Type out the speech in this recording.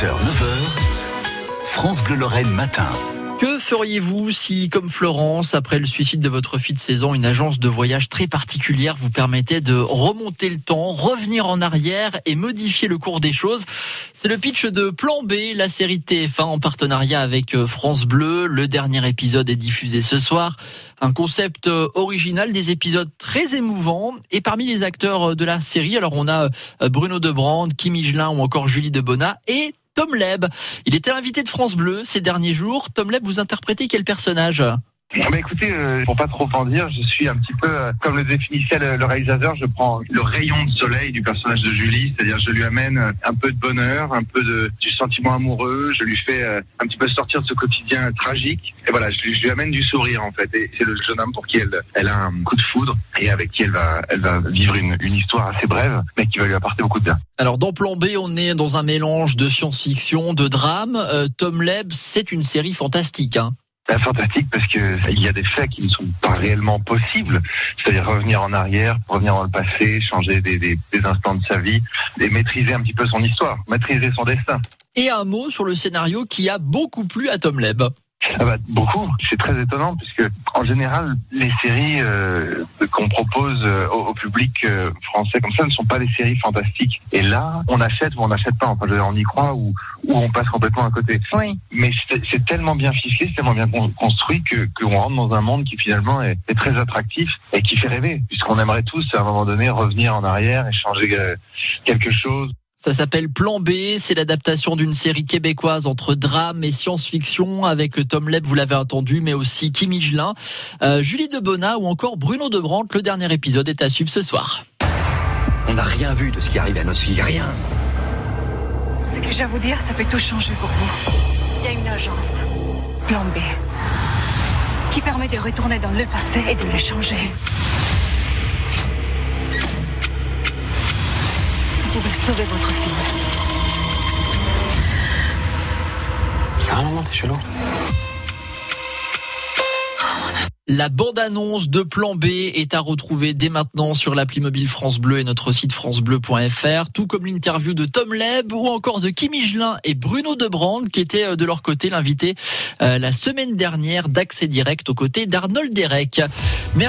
6h, 9h, France Bleu Lorraine matin. Que feriez-vous si, comme Florence, après le suicide de votre fille de saison, une agence de voyage très particulière vous permettait de remonter le temps, revenir en arrière et modifier le cours des choses? C'est le pitch de Plan B, la série TF1 en partenariat avec euh, France Bleu. Le dernier épisode est diffusé ce soir. Un concept euh, original, des épisodes très émouvants. Et parmi les acteurs euh, de la série, alors on a Bruno Debrand, Kim Higelin ou encore Julie Debona et Tom Leb. Il était l'invité de France Bleu ces derniers jours. Tom Leb, vous interprétez quel personnage? Bah écoutez, euh, pour pas trop en dire, je suis un petit peu, euh, comme le définissait le, réalisateur, je prends le rayon de soleil du personnage de Julie, c'est-à-dire je lui amène un peu de bonheur, un peu de, du sentiment amoureux, je lui fais euh, un petit peu sortir de ce quotidien tragique, et voilà, je, lui amène du sourire en fait, et c'est le jeune homme pour qui elle, elle a un coup de foudre, et avec qui elle va, elle va vivre une, une histoire assez brève, mais qui va lui apporter beaucoup de bien. Alors dans Plan B, on est dans un mélange de science-fiction, de drame. Tom Leb, c'est une série fantastique. Hein fantastique parce que il y a des faits qui ne sont pas réellement possibles, c'est-à-dire revenir en arrière, revenir dans le passé, changer des, des, des, instants de sa vie et maîtriser un petit peu son histoire, maîtriser son destin. Et un mot sur le scénario qui a beaucoup plu à Tom Leb. Ah bah, beaucoup. C'est très étonnant puisque en général les séries euh, qu'on propose euh, au, public euh, français comme ça ne sont pas des séries fantastiques. Et là, on achète ou on n'achète pas. Enfin, on y croit ou, ou on passe complètement à côté. Oui. Mais c'est tellement bien ficelé, c'est tellement bien construit que qu'on rentre dans un monde qui finalement est, est très attractif et qui fait rêver puisqu'on aimerait tous à un moment donné revenir en arrière et changer quelque chose. Ça s'appelle Plan B, c'est l'adaptation d'une série québécoise entre drame et science-fiction avec Tom Leb, vous l'avez entendu, mais aussi Kim Higelin, euh, Julie Debona ou encore Bruno Debrandt. Le dernier épisode est à suivre ce soir. On n'a rien vu de ce qui arrive à notre fille, rien. Ce que j'ai à vous dire, ça peut tout changer pour vous. Il y a une agence, Plan B, qui permet de retourner dans le passé et de le changer. Votre fille. T'es chelou. La bande-annonce de Plan B est à retrouver dès maintenant sur l'appli mobile France Bleu et notre site francebleu.fr, tout comme l'interview de Tom Leb ou encore de Kim Higelin et Bruno Debrand qui étaient euh, de leur côté l'invité euh, la semaine dernière d'Accès Direct aux côtés d'Arnold Derek. Merci.